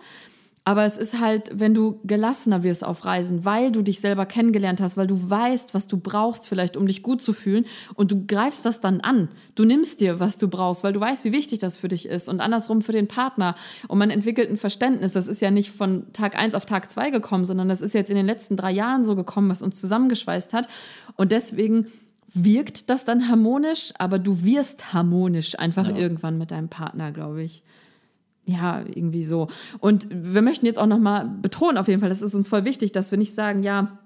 Aber es ist halt, wenn du gelassener wirst auf Reisen, weil du dich selber kennengelernt hast, weil du weißt, was du brauchst vielleicht, um dich gut zu fühlen und du greifst das dann an. Du nimmst dir, was du brauchst, weil du weißt, wie wichtig das für dich ist und andersrum für den Partner. Und man entwickelt ein Verständnis. Das ist ja nicht von Tag eins auf Tag zwei gekommen, sondern das ist jetzt in den letzten drei Jahren so gekommen, was uns zusammengeschweißt hat. Und deswegen wirkt das dann harmonisch, aber du wirst harmonisch einfach Ja. irgendwann mit deinem Partner, glaube ich. Ja, irgendwie so. Und wir möchten jetzt auch nochmal betonen, auf jeden Fall, das ist uns voll wichtig, dass wir nicht sagen, ja,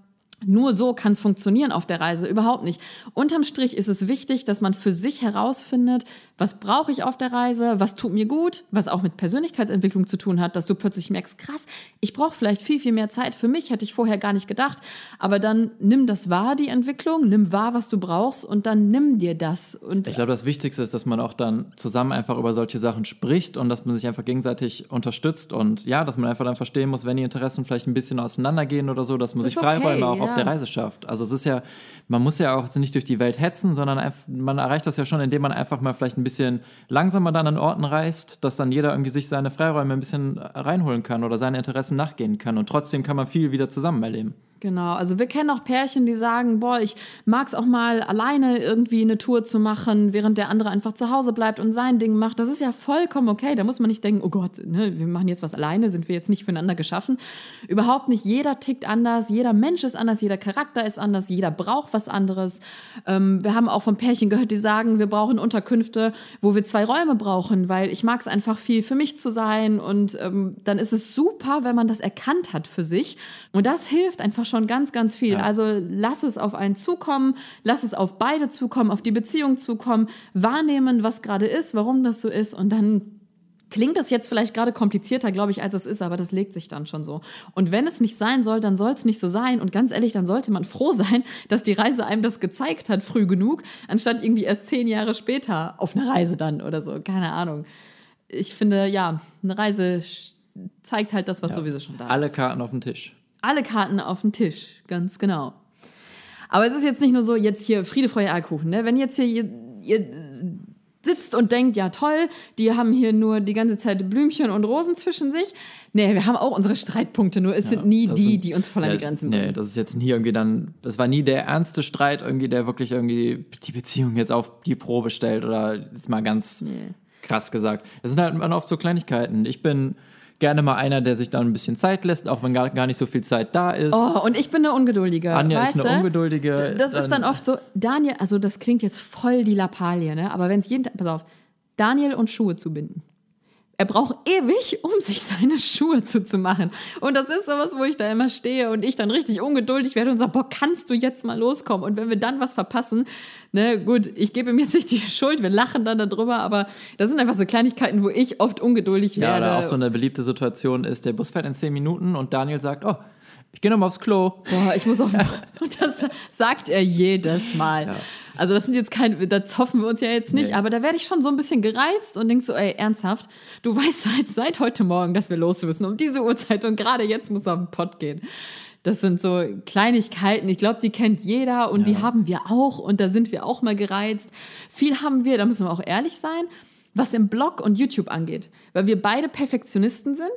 nur so kann es funktionieren auf der Reise. Überhaupt nicht. Unterm Strich ist es wichtig, dass man für sich herausfindet, was brauche ich auf der Reise, was tut mir gut, was auch mit Persönlichkeitsentwicklung zu tun hat, dass du plötzlich merkst, krass, ich brauche vielleicht viel, viel mehr Zeit für mich, hätte ich vorher gar nicht gedacht. Aber dann nimm das wahr, die Entwicklung, nimm wahr, was du brauchst und dann nimm dir das. Und Ich glaube, das Wichtigste ist, dass man auch dann zusammen einfach über solche Sachen spricht und dass man sich einfach gegenseitig unterstützt und ja, dass man einfach dann verstehen muss, wenn die Interessen vielleicht ein bisschen auseinandergehen oder so, dass man sich ist Freiräume okay, auch ja. Auf der Reise schafft. Also es ist ja, man muss ja auch nicht durch die Welt hetzen, sondern man erreicht das ja schon, indem man einfach mal vielleicht ein bisschen langsamer dann an Orten reist, dass dann jeder irgendwie sich seine Freiräume ein bisschen reinholen kann oder seine Interessen nachgehen kann. Und trotzdem kann man viel wieder zusammen erleben. Genau, also wir kennen auch Pärchen, die sagen, boah, ich mag es auch mal alleine irgendwie eine Tour zu machen, während der andere einfach zu Hause bleibt und sein Ding macht. Das ist ja vollkommen okay. Da muss man nicht denken, oh Gott, ne, wir machen jetzt was alleine, sind wir jetzt nicht füreinander geschaffen. Überhaupt nicht. Jeder tickt anders, jeder Mensch ist anders, jeder Charakter ist anders, jeder braucht was anderes. Ähm, wir haben auch von Pärchen gehört, die sagen, wir brauchen Unterkünfte, wo wir zwei Räume brauchen, weil ich mag es einfach viel für mich zu sein und ähm, dann ist es super, wenn man das erkannt hat für sich. Und das hilft einfach schon ganz, ganz viel. Ja. Also lass es auf einen zukommen, lass es auf beide zukommen, auf die Beziehung zukommen, wahrnehmen, was gerade ist, warum das so ist und dann Klingt das jetzt vielleicht gerade komplizierter, glaube ich, als es ist, aber das legt sich dann schon so. Und wenn es nicht sein soll, dann soll es nicht so sein. Und ganz ehrlich, dann sollte man froh sein, dass die Reise einem das gezeigt hat, früh genug, anstatt irgendwie erst zehn Jahre später auf eine Reise dann oder so. Keine Ahnung. Ich finde, ja, eine Reise zeigt halt das, was ja, sowieso schon da ist. Alle Karten auf dem Tisch alle Karten auf den Tisch, ganz genau. Aber es ist jetzt nicht nur so, jetzt hier Friede, Freude, Eierkuchen. Ne? Wenn jetzt hier ihr, ihr sitzt und denkt, ja toll, die haben hier nur die ganze Zeit Blümchen und Rosen zwischen sich. Nee, wir haben auch unsere Streitpunkte, nur es ja, sind nie die, sind, die uns voll an ja, die Grenzen bringen. Nee, das ist jetzt nie irgendwie dann, das war nie der ernste Streit irgendwie, der wirklich irgendwie die Beziehung jetzt auf die Probe stellt oder ist mal ganz nee. krass gesagt. Das sind halt oft so Kleinigkeiten. Ich bin gerne mal einer, der sich dann ein bisschen Zeit lässt, auch wenn gar, gar nicht so viel Zeit da ist. Oh, und ich bin eine Ungeduldige. Anja ist eine Ungeduldige. Das ist dann oft so, Daniel, also das klingt jetzt voll die Lappalie, ne? aber wenn es jeden Tag, pass auf, Daniel und Schuhe zu binden. Er braucht ewig, um sich seine Schuhe zuzumachen. Und das ist sowas, wo ich da immer stehe und ich dann richtig ungeduldig werde und sage, boah, kannst du jetzt mal loskommen? Und wenn wir dann was verpassen, ne, gut, ich gebe ihm jetzt nicht die *laughs* Schuld, wir lachen dann darüber, aber das sind einfach so Kleinigkeiten, wo ich oft ungeduldig ja, werde. Ja, auch so eine beliebte Situation ist, der Bus fährt in zehn Minuten und Daniel sagt, oh, ich gehe nochmal aufs Klo. Boah, ich muss auf. *laughs* *laughs* und das sagt er jedes Mal. Ja. Also, das sind jetzt keine, da zoffen wir uns ja jetzt nicht, nee. aber da werde ich schon so ein bisschen gereizt und denk so, ey, ernsthaft, du weißt seit, seit heute Morgen, dass wir los müssen um diese Uhrzeit und gerade jetzt muss er auf den Pott gehen. Das sind so Kleinigkeiten. Ich glaube, die kennt jeder und ja. die haben wir auch und da sind wir auch mal gereizt. Viel haben wir, da müssen wir auch ehrlich sein, was im Blog und YouTube angeht, weil wir beide Perfektionisten sind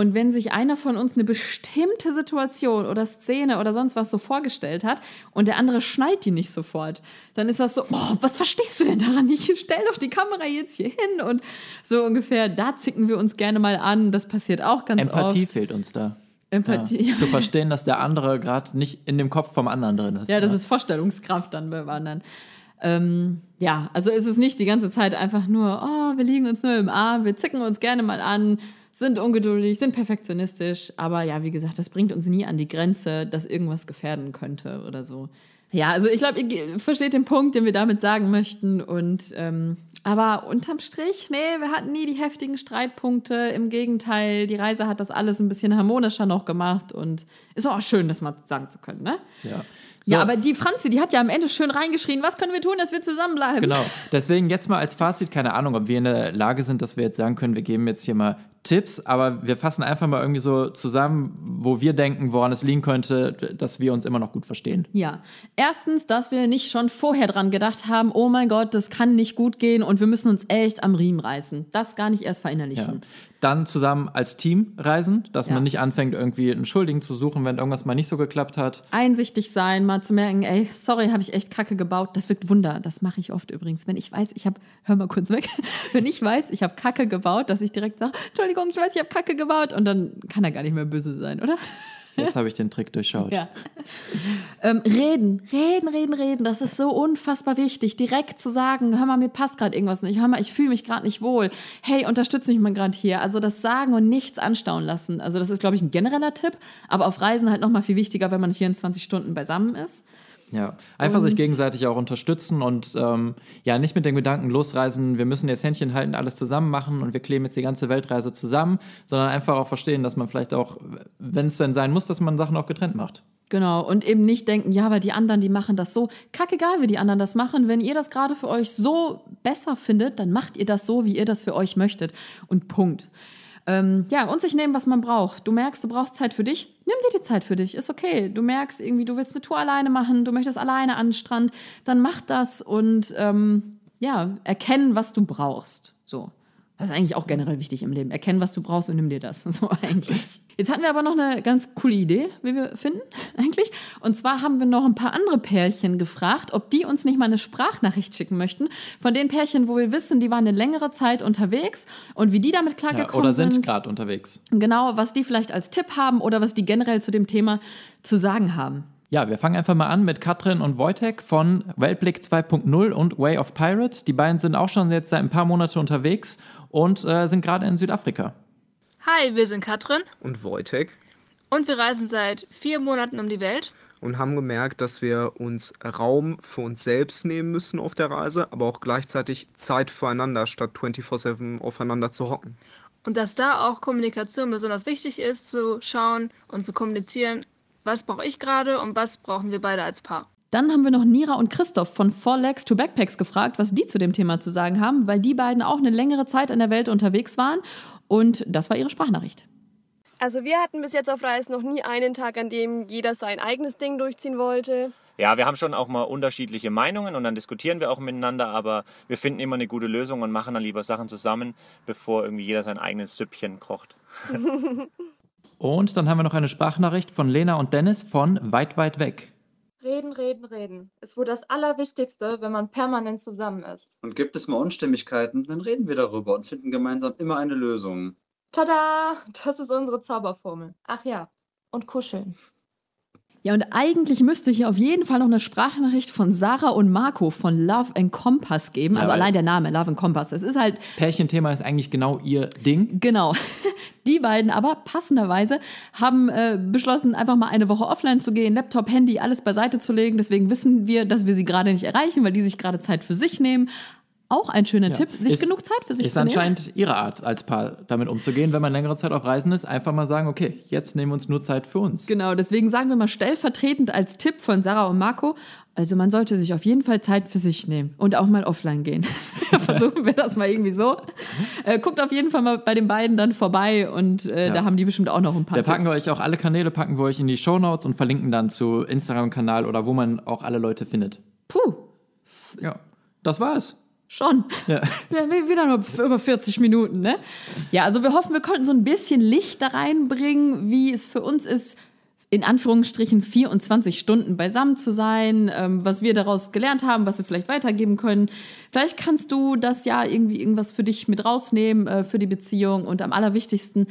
und wenn sich einer von uns eine bestimmte Situation oder Szene oder sonst was so vorgestellt hat und der andere schnallt die nicht sofort, dann ist das so, oh, was verstehst du denn daran nicht? Stell doch die Kamera jetzt hier hin und so ungefähr, da zicken wir uns gerne mal an. Das passiert auch ganz Empathie oft. Empathie fehlt uns da. Empathie. Ja, zu verstehen, dass der andere gerade nicht in dem Kopf vom anderen drin ist. Ja, das ja. ist Vorstellungskraft dann beim anderen. Ähm, ja, also ist es nicht die ganze Zeit einfach nur, oh, wir liegen uns nur im Arm, wir zicken uns gerne mal an, sind ungeduldig, sind perfektionistisch, aber ja, wie gesagt, das bringt uns nie an die Grenze, dass irgendwas gefährden könnte oder so. Ja, also ich glaube, ihr versteht den Punkt, den wir damit sagen möchten. Und ähm, aber unterm Strich, nee, wir hatten nie die heftigen Streitpunkte. Im Gegenteil, die Reise hat das alles ein bisschen harmonischer noch gemacht und ist auch schön, das mal sagen zu können, ne? Ja. So. Ja, aber die Franzi, die hat ja am Ende schön reingeschrien, was können wir tun, dass wir zusammenbleiben? Genau. Deswegen jetzt mal als Fazit, keine Ahnung, ob wir in der Lage sind, dass wir jetzt sagen können, wir geben jetzt hier mal Tipps, aber wir fassen einfach mal irgendwie so zusammen, wo wir denken, woran es liegen könnte, dass wir uns immer noch gut verstehen. Ja. Erstens, dass wir nicht schon vorher dran gedacht haben, oh mein Gott, das kann nicht gut gehen und wir müssen uns echt am Riemen reißen. Das gar nicht erst verinnerlichen. Ja. Dann zusammen als Team reisen, dass ja. man nicht anfängt, irgendwie einen Schuldigen zu suchen, wenn irgendwas mal nicht so geklappt hat. Einsichtig sein, mal zu merken, ey, sorry, habe ich echt Kacke gebaut. Das wirkt Wunder. Das mache ich oft übrigens. Wenn ich weiß, ich habe, hör mal kurz weg, *laughs* wenn ich weiß, ich habe Kacke gebaut, dass ich direkt sage, Entschuldigung, ich weiß, ich habe Kacke gebaut und dann kann er gar nicht mehr böse sein, oder? Jetzt habe ich den Trick durchschaut. Ja. Ähm, reden, reden, reden, reden. Das ist so unfassbar wichtig. Direkt zu sagen, hör mal, mir passt gerade irgendwas nicht. Hör mal, ich fühle mich gerade nicht wohl. Hey, unterstütze mich mal gerade hier. Also das Sagen und nichts anstauen lassen. Also das ist, glaube ich, ein genereller Tipp. Aber auf Reisen halt noch mal viel wichtiger, wenn man 24 Stunden beisammen ist. Ja, einfach und sich gegenseitig auch unterstützen und ähm, ja, nicht mit dem Gedanken losreisen, wir müssen jetzt Händchen halten, alles zusammen machen und wir kleben jetzt die ganze Weltreise zusammen, sondern einfach auch verstehen, dass man vielleicht auch, wenn es denn sein muss, dass man Sachen auch getrennt macht. Genau, und eben nicht denken, ja, weil die anderen, die machen das so. Kackegal, wie die anderen das machen. Wenn ihr das gerade für euch so besser findet, dann macht ihr das so, wie ihr das für euch möchtet. Und Punkt. Ähm, ja, und sich nehmen, was man braucht. Du merkst, du brauchst Zeit für dich, nimm dir die Zeit für dich, ist okay. Du merkst irgendwie, du willst eine Tour alleine machen, du möchtest alleine an den Strand, dann mach das und ähm, ja, erkennen, was du brauchst. So. Das ist eigentlich auch generell wichtig im Leben. Erkennen, was du brauchst und nimm dir das. *laughs* So eigentlich. Jetzt hatten wir aber noch eine ganz coole Idee, wie wir finden, *laughs* eigentlich. Und zwar haben wir noch ein paar andere Pärchen gefragt, ob die uns nicht mal eine Sprachnachricht schicken möchten. Von den Pärchen, wo wir wissen, die waren eine längere Zeit unterwegs und wie die damit klargekommen ja, oder sind, sind. gerade unterwegs. Genau, was die vielleicht als Tipp haben oder was die generell zu dem Thema zu sagen haben. Ja, wir fangen einfach mal an mit Katrin und Wojtek von Weltblick 2.0 und Way of Pirate. Die beiden sind auch schon jetzt seit ein paar Monaten unterwegs und äh, sind gerade in Südafrika. Hi, wir sind Katrin und Wojtek und wir reisen seit vier Monaten um die Welt. und haben gemerkt, dass wir uns Raum für uns selbst nehmen müssen auf der Reise, aber auch gleichzeitig Zeit füreinander, statt 24-7 aufeinander zu hocken. Und dass da auch Kommunikation besonders wichtig ist, zu schauen und zu kommunizieren, was brauche ich gerade und was brauchen wir beide als Paar. Dann haben wir noch Nira und Christoph von Four Legs to Backpacks gefragt, was die zu dem Thema zu sagen haben, weil die beiden auch eine längere Zeit in der Welt unterwegs waren. Und das war ihre Sprachnachricht. Also wir hatten bis jetzt auf Reisen noch nie einen Tag, an dem jeder sein eigenes Ding durchziehen wollte. Ja, wir haben schon auch mal unterschiedliche Meinungen und dann diskutieren wir auch miteinander, aber wir finden immer eine gute Lösung und machen dann lieber Sachen zusammen, bevor irgendwie jeder sein eigenes Süppchen kocht. *laughs* Und dann haben wir noch eine Sprachnachricht von Lena und Dennis von Weit, weit weg. Reden, reden, reden. Ist wohl das Allerwichtigste, wenn man permanent zusammen ist. Und gibt es mal Unstimmigkeiten, dann reden wir darüber und finden gemeinsam immer eine Lösung. Tada! Das ist unsere Zauberformel. Ach ja, und kuscheln. Ja, und eigentlich müsste hier auf jeden Fall noch eine Sprachnachricht von Sarah und Marco von Love and Compass geben. Also Ja, weil- allein der Name, Love and Compass. Es ist halt Pärchenthema ist eigentlich genau ihr Ding. Genau. *laughs* Die beiden aber passenderweise haben äh, beschlossen, einfach mal eine Woche offline zu gehen, Laptop, Handy, alles beiseite zu legen. Deswegen wissen wir, dass wir sie gerade nicht erreichen, weil die sich gerade Zeit für sich nehmen. Auch ein schöner Tipp, sich Ist- genug Zeit für sich Ist zu nehmen. anscheinend ihre Art als Paar damit umzugehen, wenn man längere Zeit auf Reisen ist, einfach mal sagen, okay, jetzt nehmen wir uns nur Zeit für uns. Genau, deswegen sagen wir mal stellvertretend als Tipp von Sarah und Marco, also man sollte sich auf jeden Fall Zeit für sich nehmen und auch mal offline gehen. *laughs* Versuchen wir das mal irgendwie so. Äh, guckt auf jeden Fall mal bei den beiden dann vorbei und äh, Ja. da haben die bestimmt auch noch ein paar Da packen wir Tipps. euch auch alle Kanäle, packen wir euch in die Shownotes und verlinken dann zu Instagram-Kanal oder wo man auch alle Leute findet. Puh, Ja, das war's. Schon. Ja. *laughs* Ja, wi- wieder nur über 40 Minuten, ne? Ja, also wir hoffen, wir konnten so ein bisschen Licht da reinbringen, wie es für uns ist, in Anführungsstrichen 24 Stunden beisammen zu sein, ähm, was wir daraus gelernt haben, was wir vielleicht weitergeben können. Vielleicht kannst du das ja irgendwie irgendwas für dich mit rausnehmen, äh, für die Beziehung und am allerwichtigsten,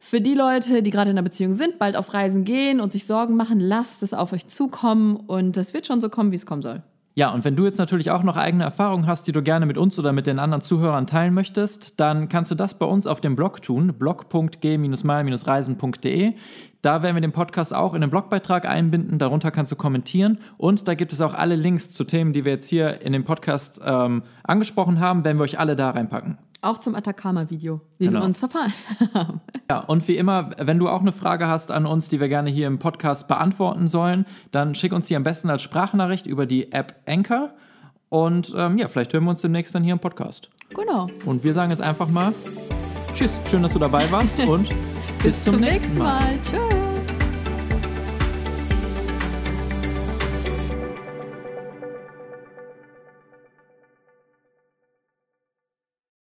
für die Leute, die gerade in einer Beziehung sind, bald auf Reisen gehen und sich Sorgen machen, lasst es auf euch zukommen und das wird schon so kommen, wie es kommen soll. Ja, und wenn du jetzt natürlich auch noch eigene Erfahrungen hast, die du gerne mit uns oder mit den anderen Zuhörern teilen möchtest, dann kannst du das bei uns auf dem Blog tun, blog.g-mal-reisen.de. Da werden wir den Podcast auch in den Blogbeitrag einbinden, darunter kannst du kommentieren und da gibt es auch alle Links zu Themen, die wir jetzt hier in dem Podcast ähm, angesprochen haben, werden wir euch alle da reinpacken. Auch zum Atacama-Video, wie Genau. wir uns verfahren haben. *laughs* Ja, und wie immer, wenn du auch eine Frage hast an uns, die wir gerne hier im Podcast beantworten sollen, dann schick uns die am besten als Sprachnachricht über die App Anchor. Und ähm, ja, vielleicht hören wir uns demnächst dann hier im Podcast. Genau. Und wir sagen jetzt einfach mal Tschüss, schön, dass du dabei warst *laughs* und bis, zum, nächsten Mal. Tschüss.